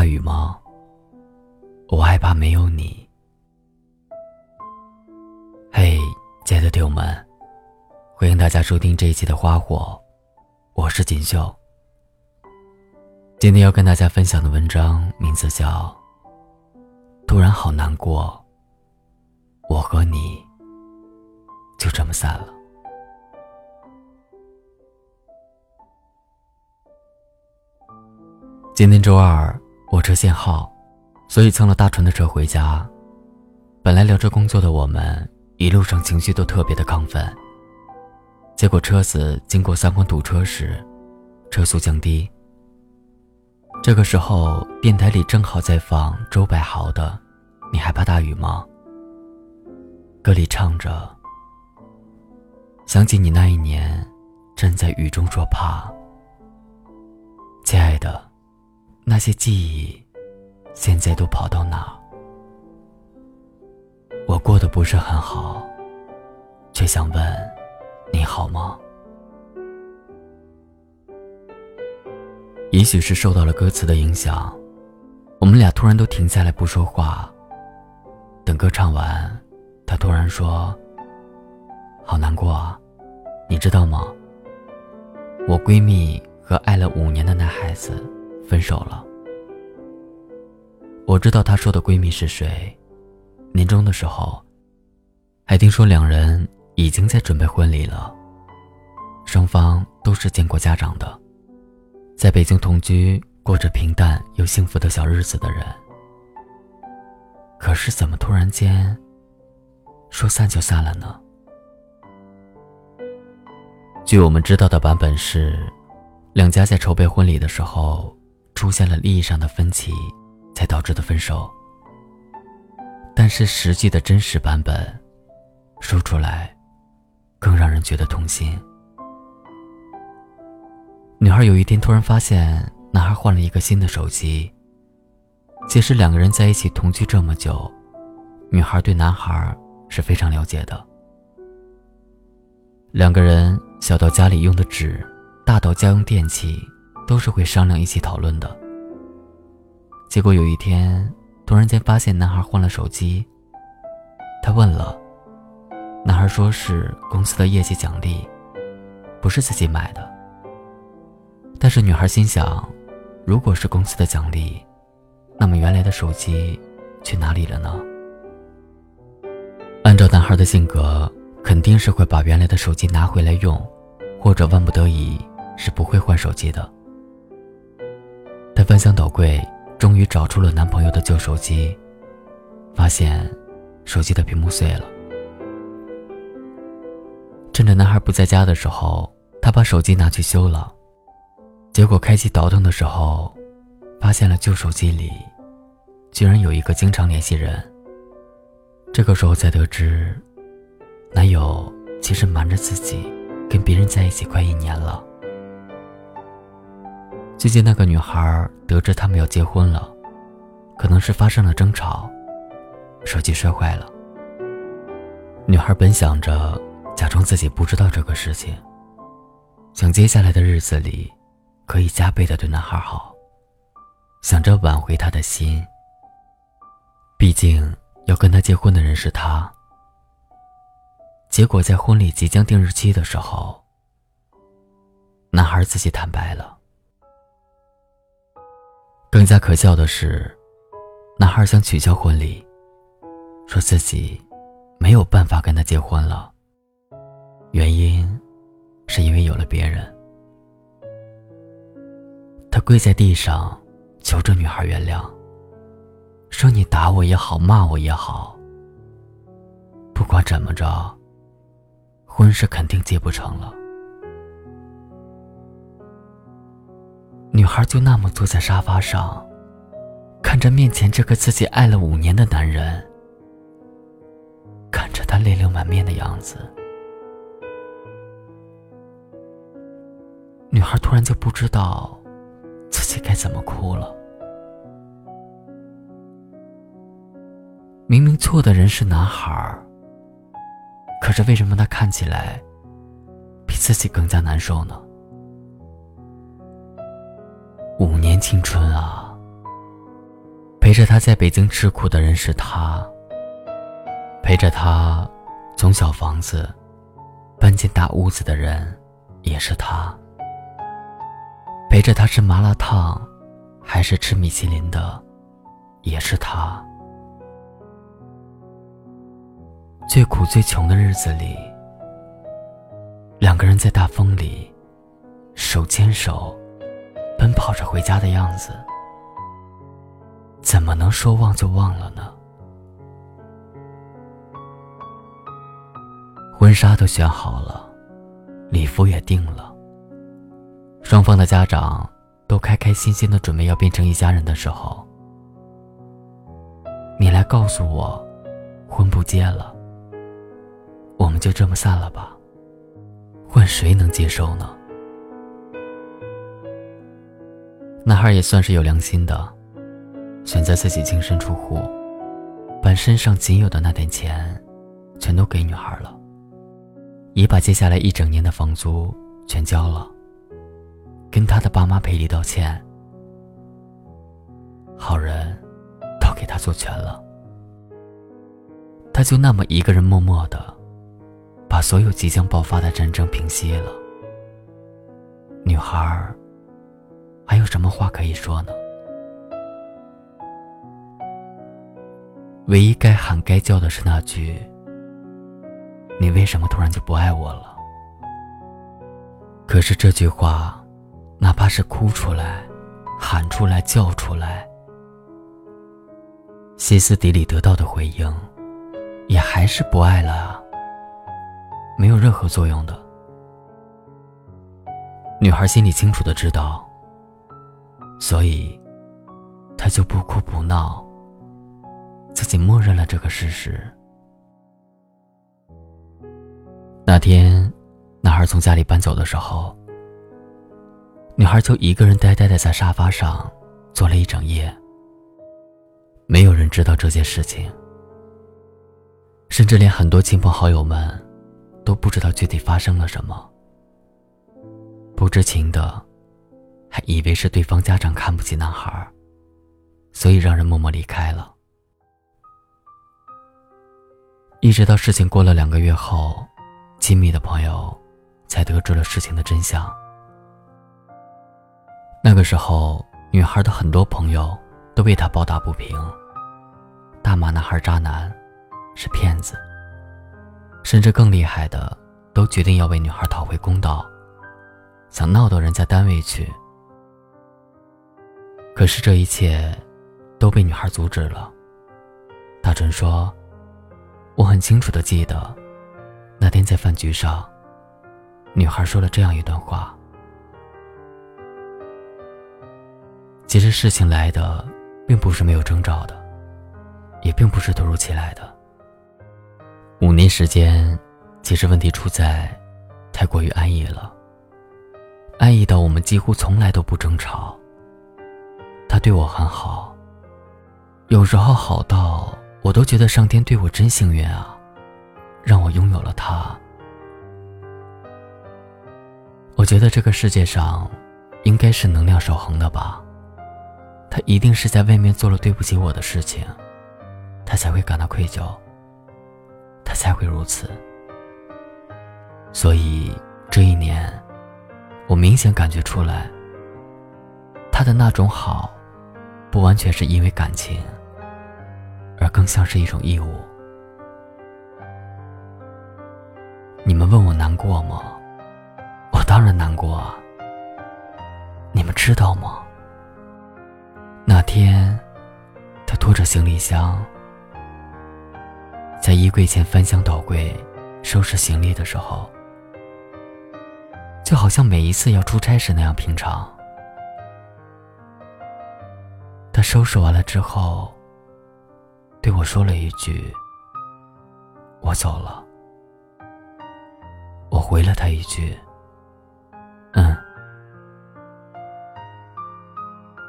下雨吗？我害怕没有你。嘿亲爱的朋友们欢迎大家收听这一期的花火。我是锦绣。今天要跟大家分享的文章名字叫突然好难过我和你就这么散了今天周二火车限号所以蹭了大船的车回家。本来聊着工作的我们一路上情绪都特别的亢奋。结果车子经过三环堵车时车速降低。这个时候电台里正好在放周柏豪的你害怕大雨吗歌里唱着想起你那一年站在雨中说怕。那些记忆现在都跑到哪我过得不是很好却想问你好吗？也许是受到了歌词的影响我们俩突然都停下来不说话。等歌唱完他突然说好难过啊你知道吗？我闺蜜和爱了五年的男孩子分手了。我知道她说的闺蜜是谁年终的时候还听说两人已经在准备婚礼了。双方都是见过家长的在北京同居过着平淡又幸福的小日子的人。可是怎么突然间说散就散了呢？据我们知道的版本是两家在筹备婚礼的时候出现了利益上的分歧才导致的分手。但是实际的真实版本说出来更让人觉得痛心。女孩有一天突然发现男孩换了一个新的手机其实两个人在一起同居这么久女孩对男孩是非常了解的。两个人小到家里用的纸大到家用电器都是会商量一起讨论的。结果有一天突然间发现男孩换了手机他问了男孩说是公司的业绩奖励不是自己买的。但是女孩心想如果是公司的奖励那么原来的手机去哪里了呢？按照男孩的性格肯定是会把原来的手机拿回来用或者万不得已是不会换手机的。在翻箱倒柜终于找出了男朋友的旧手机发现手机的屏幕碎了。趁着男孩不在家的时候他把手机拿去修了结果开机倒腾的时候发现了旧手机里居然有一个经常联系人。这个时候才得知男友其实瞒着自己跟别人在一起快一年了。最近那个女孩得知他们要结婚了，可能是发生了争吵，手机摔坏了。女孩本想着假装自己不知道这个事情，想接下来的日子里可以加倍的对男孩好，想着挽回他的心。毕竟要跟他结婚的人是他。结果在婚礼即将定日期的时候。男孩自己坦白了。更加可笑的是男孩想取消婚礼说自己没有办法跟他结婚了原因是因为有了别人。他跪在地上求着女孩原谅说你打我也好骂我也好不管怎么着婚是肯定结不成了。女孩就那么坐在沙发上看着面前这个自己爱了五年的男人看着他泪流满面的样子。女孩突然就不知道自己该怎么哭了。明明错的人是男孩可是为什么他看起来比自己更加难受呢？五年青春啊。陪着他在北京吃苦的人是他。陪着他从小房子搬进大屋子的人也是他。陪着他吃麻辣烫还是吃米其林的也是他。最苦最穷的日子里。两个人在大风里，手牵手。奔跑着回家的样子。怎么能说忘就忘了呢？婚纱都选好了，礼服也定了。双方的家长都开开心心的准备要变成一家人的时候，你来告诉我，婚不结了，我们就这么散了吧？换谁能接受呢？男孩也算是有良心的。选择自己净身出户，把身上仅有的那点钱，全都给女孩了，也把接下来一整年的房租全交了，跟他的爸妈赔礼道歉。好人，都给他做全了，他就那么一个人默默的，把所有即将爆发的战争平息了。女孩，还有什么话可以说呢？唯一该喊该叫的是那句：“你为什么突然就不爱我了？”可是这句话，哪怕是哭出来、喊出来、叫出来，歇斯底里得到的回应，也还是不爱了，没有任何作用的。女孩心里清楚的知道，所以，她就不哭不闹。自己默认了这个事实。那天，男孩从家里搬走的时候，女孩就一个人呆呆的在沙发上坐了一整夜。没有人知道这件事情，甚至连很多亲朋好友们都不知道具体发生了什么。不知情的，还以为是对方家长看不起男孩，所以让人默默离开了。一直到事情过了两个月后，亲密的朋友才得知了事情的真相。那个时候，女孩的很多朋友都为她抱打不平，大骂男孩渣男，是骗子。甚至更厉害的，都决定要为女孩讨回公道，想闹到人家单位去。可是这一切都被女孩阻止了。大春说。我很清楚的记得，那天在饭局上，女孩说了这样一段话。其实事情来的并不是没有征兆的，也并不是突如其来的。五年时间，其实问题出在太过于安逸了，安逸到我们几乎从来都不争吵。对我很好，有时候好到。我都觉得上天对我真幸运啊，让我拥有了他。我觉得这个世界上，应该是能量守恒的吧。他一定是在外面做了对不起我的事情，他才会感到愧疚，他才会如此。所以这一年，我明显感觉出来，他的那种好，不完全是因为感情。而更像是一种义务。你们问我难过吗？我当然难过啊。你们知道吗？那天，他拖着行李箱，在衣柜前翻箱倒柜收拾行李的时候，就好像每一次要出差时那样平常。他收拾完了之后。对我说了一句：“我走了。”我回了他一句：“嗯。”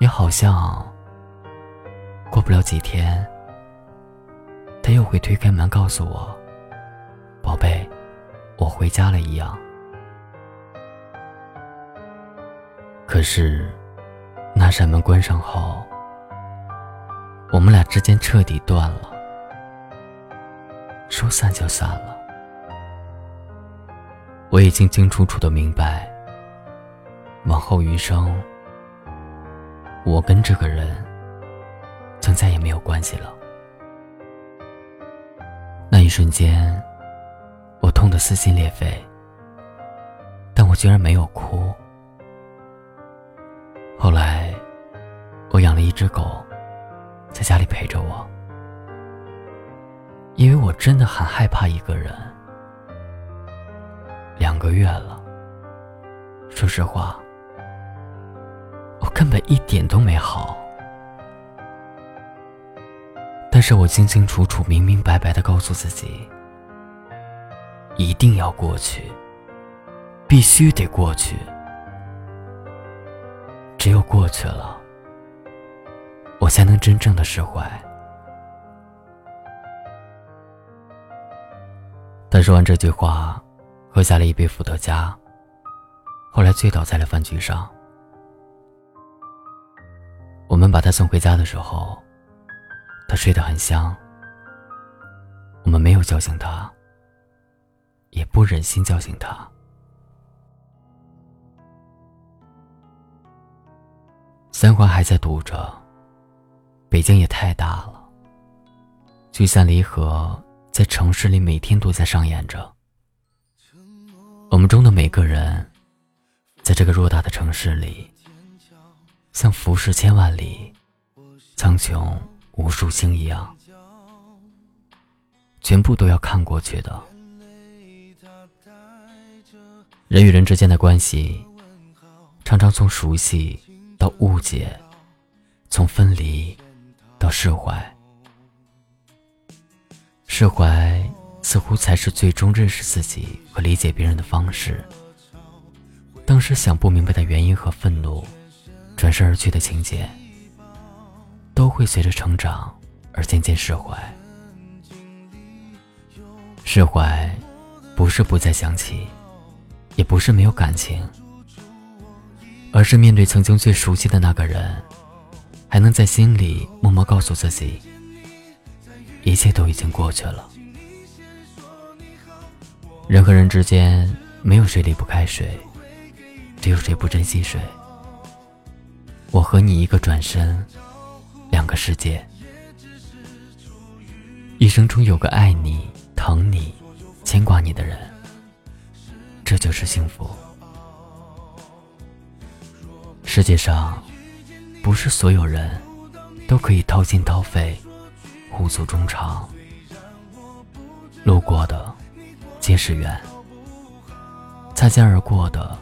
也好像过不了几天，他又会推开门告诉我：“宝贝，我回家了。”一样。可是，那扇门关上后。我们俩之间彻底断了，说散就散了。我已经清楚楚的明白，往后余生，我跟这个人将再也没有关系了。那一瞬间，我痛得撕心裂肺，但我居然没有哭。后来，我养了一只狗，在家里陪着我，因为我真的很害怕一个人。两个月了，说实话，我根本一点都没好。但是我清清楚楚、明明白白的告诉自己，一定要过去，必须得过去。只有过去了，我才能真正的释怀。他说完这句话，喝下了一杯伏特加，后来醉倒在了饭局上。我们把他送回家的时候，他睡得很香。我们没有叫醒他，也不忍心叫醒他。三环还在堵着，北京也太大了。聚散离合在城市里每天都在上演着。我们中的每个人，在这个偌大的城市里，像浮世千万里，苍穹无数星一样，全部都要看过去的。人与人之间的关系，常常从熟悉。到误解，从分离到释怀，释怀似乎才是最终认识自己和理解别人的方式。当时想不明白的原因和愤怒，转身而去的情节，都会随着成长而渐渐释怀。释怀，不是不再想起，也不是没有感情。而是面对曾经最熟悉的那个人，还能在心里默默告诉自己，一切都已经过去了。人和人之间没有谁离不开谁，只有谁不珍惜谁。我和你一个转身，两个世界。一生中有个爱你、疼你、牵挂你的人，这就是幸福。世界上，不是所有人都可以掏心掏肺、互诉衷肠。路过的皆是缘，擦肩而过的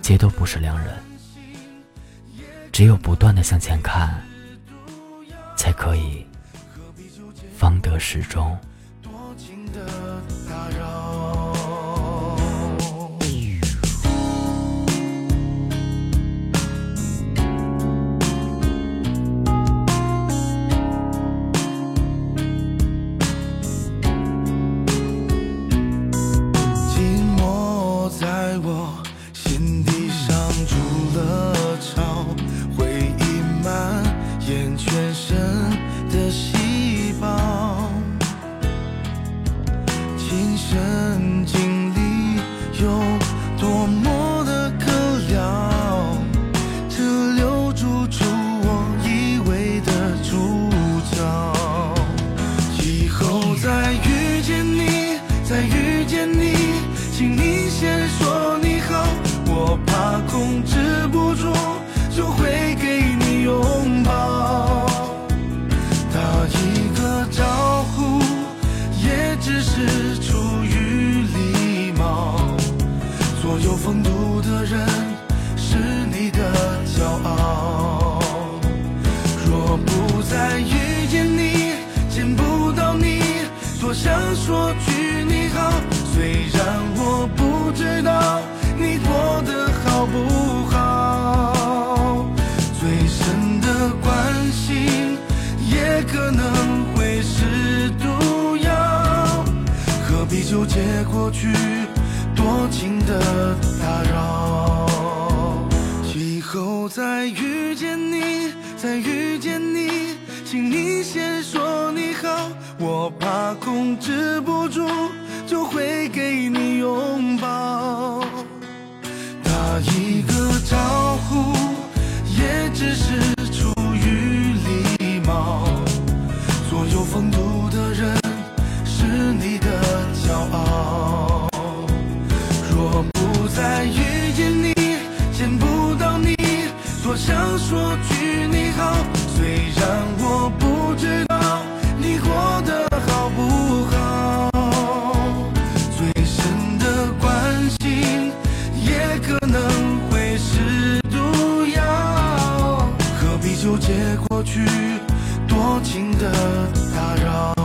皆都不是良人。只有不断的向前看，才可以方得始终。过去多情的打扰？以后再遇见你，再遇见你。请你先说你好，我怕控制不住，就会给你拥抱。打一个招呼，也只是再遇见你见不到你多想说句你好。虽然我不知道你过得好不好最深的关心也可能会是毒药何必纠结过去多情的打扰？